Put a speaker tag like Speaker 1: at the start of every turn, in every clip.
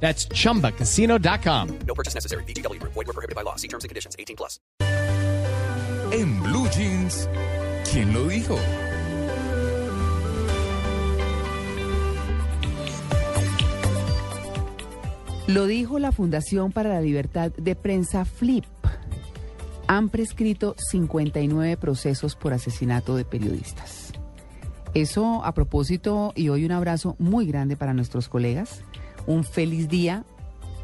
Speaker 1: That's chumbacasino.com.
Speaker 2: No purchase necessary. BGW. Void were prohibited by law. See terms and conditions. 18 plus.
Speaker 3: En Blue Jeans, ¿quién lo dijo?
Speaker 4: Lo dijo la Fundación para la Libertad de Prensa FLIP. Han prescrito 59 procesos por asesinato de periodistas. Eso a propósito y hoy un abrazo muy grande para nuestros colegas. Un feliz día,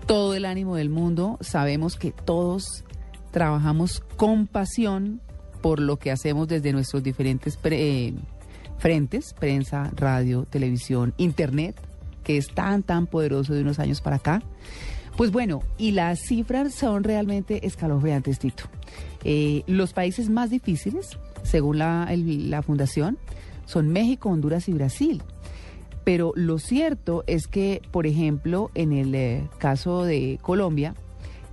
Speaker 4: todo el ánimo del mundo. Sabemos que todos trabajamos con pasión por lo que hacemos desde nuestros diferentes pre- eh, frentes, prensa, radio, televisión, internet, que es tan, tan poderoso de unos años para acá. Pues bueno, y las cifras son realmente escalofriantes, Tito. Eh, los países más difíciles, según la, fundación, son México, Honduras y Brasil. Pero lo cierto es que, por ejemplo, en el eh, caso de Colombia,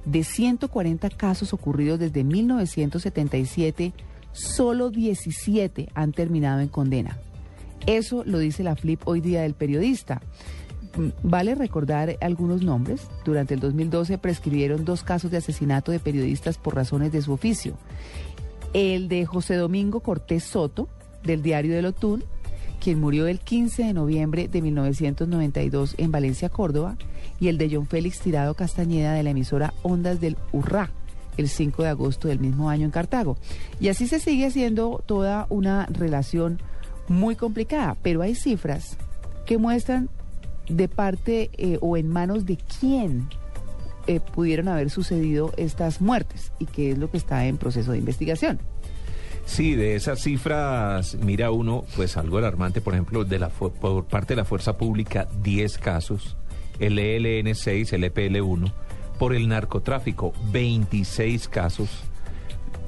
Speaker 4: de 140 casos ocurridos desde 1977, solo 17 han terminado en condena. Eso lo dice la FLIP hoy día del periodista. Mm, Vale recordar algunos nombres. Durante el 2012 prescribieron dos casos de asesinato de periodistas por razones de su oficio. El de José Domingo Cortés Soto, del diario del Otún, quien murió el 15 de noviembre de 1992 en Valencia, Córdoba, y el de John Félix Tirado Castañeda de la emisora Ondas del Urrá, el 5 de agosto del mismo año en Cartago. Y así se sigue haciendo toda una relación muy complicada, pero hay cifras que muestran de parte eh, o en manos de quién eh, pudieron haber sucedido estas muertes y qué es lo que está en proceso de investigación.
Speaker 5: Sí, de esas cifras, mira uno, pues algo alarmante, por ejemplo, de la por parte de la fuerza pública, 10 casos, el ELN 6, el EPL 1, por el narcotráfico, 26 casos,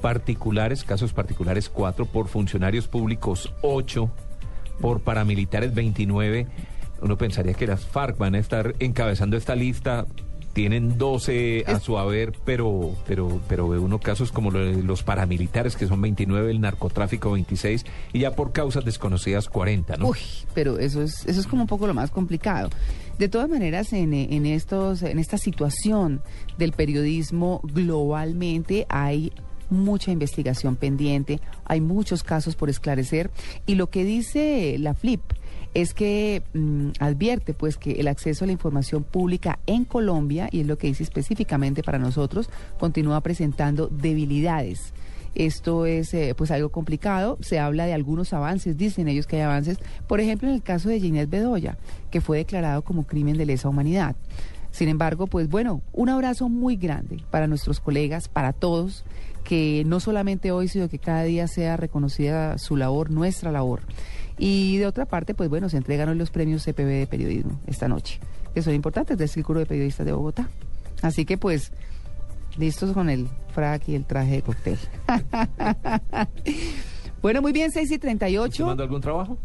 Speaker 5: particulares, casos particulares 4, por funcionarios públicos 8, por paramilitares 29. Uno pensaría que las FARC van a estar encabezando esta lista. Tienen 12 a su haber, pero, pero, pero ve uno casos como los paramilitares, que son 29, el narcotráfico 26, y ya por causas desconocidas 40, ¿no?
Speaker 4: Uy, pero eso es, eso es como un poco lo más complicado. De todas maneras, en, eh, en, estos, en esta situación del periodismo globalmente hay mucha investigación pendiente, hay muchos casos por esclarecer y lo que dice la FLIP es que mm, advierte pues que el acceso a la información pública en Colombia, y es lo que dice específicamente para nosotros, continúa presentando debilidades. Esto es eh, pues algo complicado. Se habla de algunos avances, dicen ellos que hay avances. Por ejemplo, en el caso de Ginette Bedoya, que fue declarado como crimen de lesa humanidad. Sin embargo, pues bueno, un abrazo muy grande para nuestros colegas, para todos, que no solamente hoy, sino que cada día sea reconocida su labor, nuestra labor. Y de otra parte, pues bueno, se entregan hoy los premios CPB de periodismo esta noche, que son importantes del Círculo de Periodistas de Bogotá. Así que pues, listos con el frac y el traje de cóctel. bueno, muy bien, 6 y
Speaker 5: ¿Usted
Speaker 4: 38.
Speaker 5: mandó algún trabajo?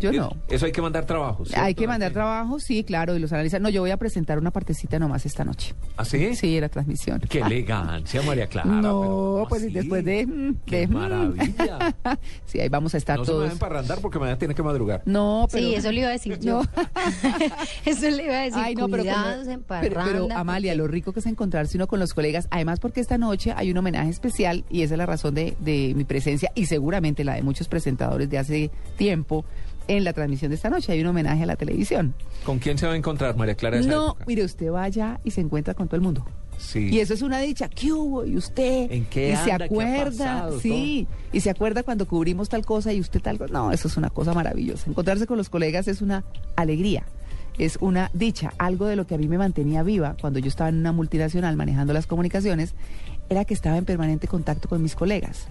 Speaker 4: Yo no.
Speaker 5: Eso hay que mandar trabajos.
Speaker 4: Hay que mandar trabajo, sí, claro, y los analizar. No, yo voy a presentar una partecita nomás esta noche.
Speaker 5: ¿Ah, sí?
Speaker 4: Sí, la transmisión.
Speaker 5: Qué elegancia, María Clara.
Speaker 4: No,
Speaker 5: pero ¿cómo
Speaker 4: pues, y
Speaker 5: así?
Speaker 4: después de, mm,
Speaker 5: ¡Qué
Speaker 4: de, mm.
Speaker 5: maravilla!
Speaker 4: sí, ahí vamos a estar
Speaker 5: No se me
Speaker 4: todos.
Speaker 5: vayan para arrandar porque mañana tiene que madrugar.
Speaker 4: No, pero.
Speaker 6: Sí, eso le iba a decir yo.
Speaker 4: No.
Speaker 6: eso le iba a decir.
Speaker 4: Ay, no, pero,
Speaker 6: cuidados
Speaker 4: pero, pero, Amalia, lo rico que es encontrarse uno con los colegas, además porque esta noche hay un homenaje especial y esa es la razón de, de mi presencia y seguramente la de muchos presentadores de hace tiempo en la transmisión de esta noche. Hay un homenaje a la televisión.
Speaker 5: ¿Con quién se va a encontrar, María Clara? esa
Speaker 4: No,
Speaker 5: época?
Speaker 4: mire, usted vaya y se encuentra con todo el mundo.
Speaker 5: Sí.
Speaker 4: Y eso es una dicha. ¿Qué hubo? ¿Y usted?
Speaker 5: ¿En qué
Speaker 4: y se
Speaker 5: anda? ¿Qué ha
Speaker 4: acuerda,
Speaker 5: pasado?
Speaker 4: sí. Y se acuerda cuando cubrimos tal cosa y usted tal cosa. No, eso es una cosa maravillosa. Encontrarse con los colegas es una alegría. Es una dicha. Algo de lo que a mí me mantenía viva cuando yo estaba en una multinacional manejando las comunicaciones era que estaba en permanente contacto con mis colegas.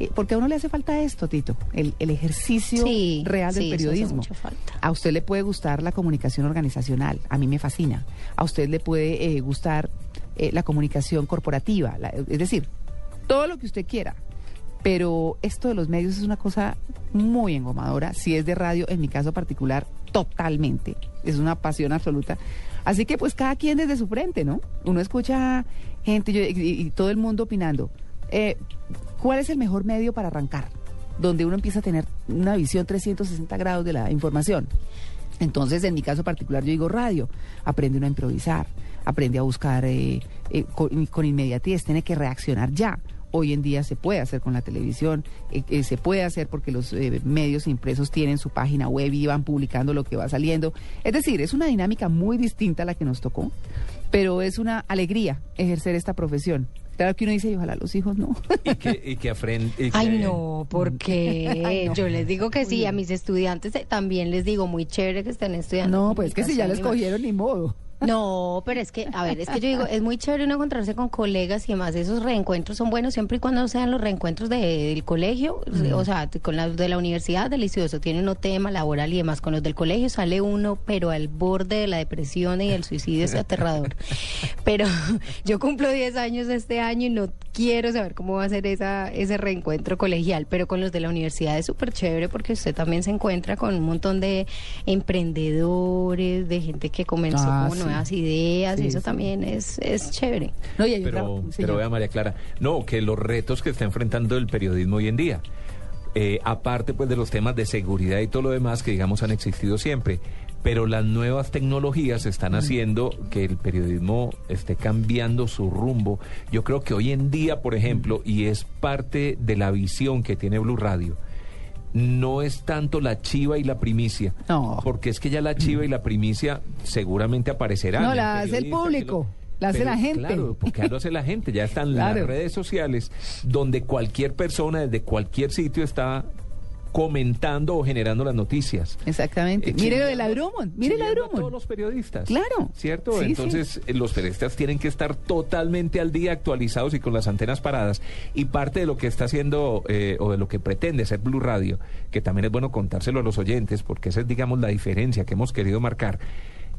Speaker 4: Eh, Porque a uno le hace falta esto, Tito, el, el ejercicio
Speaker 6: Sí,
Speaker 4: real del
Speaker 6: sí, eso hace
Speaker 4: periodismo.
Speaker 6: falta.
Speaker 4: A usted le puede gustar la comunicación organizacional, a mí me fascina. A usted le puede eh, gustar eh, la comunicación corporativa, la- es decir, todo lo que usted quiera. Pero esto de los medios es una cosa muy engomadora. Si es de radio, en mi caso particular, totalmente. Es una pasión absoluta. Así que pues cada quien desde su frente, ¿no? Uno escucha gente yo- y, y todo el mundo opinando. Eh, ¿Cuál es el mejor medio para arrancar? Donde uno empieza a tener una visión 360 grados de la información. Entonces, en mi caso particular, yo digo radio. Aprende uno a improvisar, aprende a buscar eh, eh, con, inmediatez, tiene que reaccionar ya. Hoy en día se puede hacer con la televisión, eh, eh, se puede hacer porque los eh, medios impresos tienen su página web y van publicando lo que va saliendo. Es decir, es una dinámica muy distinta a la que nos tocó, pero es una alegría ejercer esta profesión. Claro que uno dice, y ojalá los hijos no.
Speaker 5: Y que, y que
Speaker 6: Ay, no, porque
Speaker 4: Ay, no.
Speaker 6: yo les digo que sí, a mis estudiantes eh, también les digo, muy chévere que estén estudiando.
Speaker 4: No, pues es que si ya les cogieron, ni modo.
Speaker 6: No, pero es que, a ver, es que yo digo, es muy chévere uno encontrarse con colegas y demás. Esos reencuentros son buenos siempre y cuando sean los reencuentros de- del colegio, o sea, con los de la universidad, delicioso. Tiene uno tema laboral y demás. Con los del colegio sale uno, pero al borde de la depresión y el suicidio es aterrador. Pero yo cumplo 10 años este año y no quiero saber cómo va a ser esa, ese reencuentro colegial. Pero con los de la universidad es súper chévere porque usted también se encuentra con un montón de emprendedores, de gente que comenzó
Speaker 4: Ah, sí.
Speaker 6: nuevas ideas y eso
Speaker 4: sí.
Speaker 6: también es, es chévere.
Speaker 4: No, y hay
Speaker 5: Pero, pero vea María Clara, no, que los retos que está enfrentando el periodismo hoy en día, eh, aparte pues de los temas de seguridad y todo lo demás que digamos han existido siempre, pero las nuevas tecnologías están haciendo que el periodismo esté cambiando su rumbo. Yo creo que hoy en día, por ejemplo, y es parte de la visión que tiene Blue Radio, no es tanto la chiva y la primicia,
Speaker 4: No.
Speaker 5: porque es que ya la chiva y la primicia seguramente aparecerán.
Speaker 4: No, la hace el público, la hace
Speaker 5: Pero,
Speaker 4: la gente.
Speaker 5: Claro, porque ya lo hace la gente, ya están
Speaker 4: Claro.
Speaker 5: las redes sociales donde cualquier persona desde cualquier sitio está comentando o generando las noticias.
Speaker 4: Exactamente.
Speaker 5: Eh,
Speaker 4: mire lo de la Drummond, mire la Drummond.
Speaker 5: todos los periodistas.
Speaker 4: Claro.
Speaker 5: ¿Cierto?
Speaker 4: Sí,
Speaker 5: Entonces, eh, los periodistas tienen que estar totalmente al día, actualizados y con las antenas paradas. Y parte de lo que está haciendo eh, o de lo que pretende ser Blue Radio, que también es bueno contárselo a los oyentes, porque esa es, digamos, la diferencia que hemos querido marcar.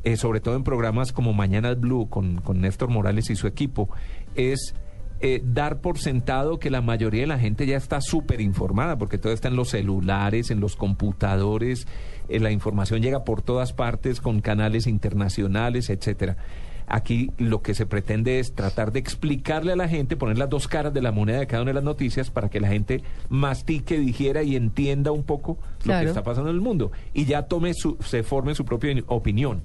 Speaker 5: eh, sobre todo en programas como Mañana Blue con, con Néstor Morales y su equipo, es eh, dar por sentado que la mayoría de la gente ya está súper informada, porque todo está en los celulares, en los computadores, eh, la información llega por todas partes con canales internacionales, etcétera. Aquí lo que se pretende es tratar de explicarle a la gente, poner las dos caras de la moneda de cada una de las noticias para que la gente mastique, digiera y entienda un poco lo que está pasando en el mundo y ya tome su, se forme su propia opinión.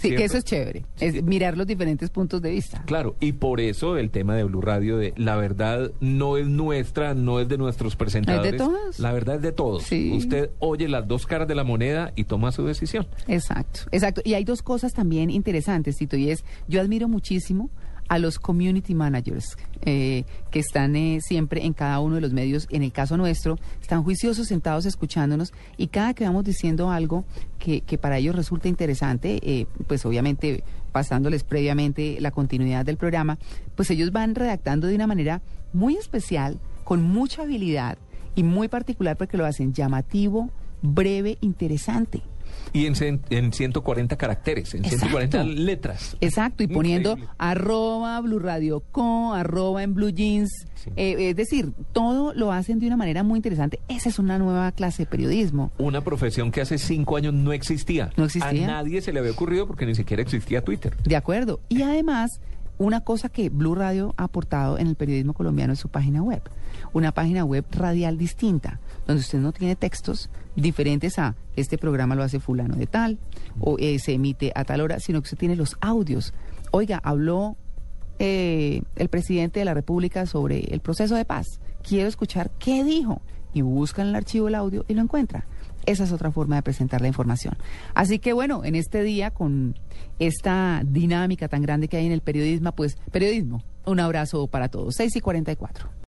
Speaker 4: Sí, que eso es chévere. Es mirar los diferentes puntos de vista.
Speaker 5: Claro, y por eso el tema de Blue Radio de la verdad no es nuestra, no es de nuestros presentadores.
Speaker 4: todos.
Speaker 5: La verdad es de todos.
Speaker 4: Sí.
Speaker 5: Usted oye las dos caras de la moneda y toma su decisión.
Speaker 4: Exacto, exacto. Y hay dos cosas también interesantes, Tito, y es, yo admiro muchísimo a los community managers eh, que están eh, siempre en cada uno de los medios. En el caso nuestro, están juiciosos, sentados, escuchándonos, y cada que vamos diciendo algo que, para ellos resulta interesante, eh, pues obviamente pasándoles previamente la continuidad del programa, pues ellos van redactando de una manera muy especial, con mucha habilidad y muy particular porque lo hacen llamativo, breve, interesante.
Speaker 5: Y en, en 140 caracteres, en
Speaker 4: Exacto.
Speaker 5: 140 letras.
Speaker 4: Exacto, y poniendo
Speaker 5: Increíble.
Speaker 4: arroba Blue Radio Co, arroba en Blue Jeans.
Speaker 5: Sí.
Speaker 4: Eh, es decir, todo lo hacen de una manera muy interesante. Esa es una nueva clase de periodismo.
Speaker 5: Una profesión que hace cinco años no existía.
Speaker 4: No existía.
Speaker 5: A nadie se le había ocurrido porque ni siquiera existía Twitter.
Speaker 4: De acuerdo. Y además, una cosa que Blue Radio ha aportado en el periodismo colombiano es su página web. Una página web radial distinta, donde usted no tiene textos diferentes a este programa lo hace fulano de tal, o eh, se emite a tal hora, sino que usted tiene los audios. Oiga, habló eh, el presidente de la República sobre el proceso de paz. Quiero escuchar qué dijo. Y busca en el archivo el audio y lo encuentra. Esa es otra forma de presentar la información. Así que bueno, en este día, con esta dinámica tan grande que hay en el periodismo, pues periodismo, un abrazo para todos. 6 y 44.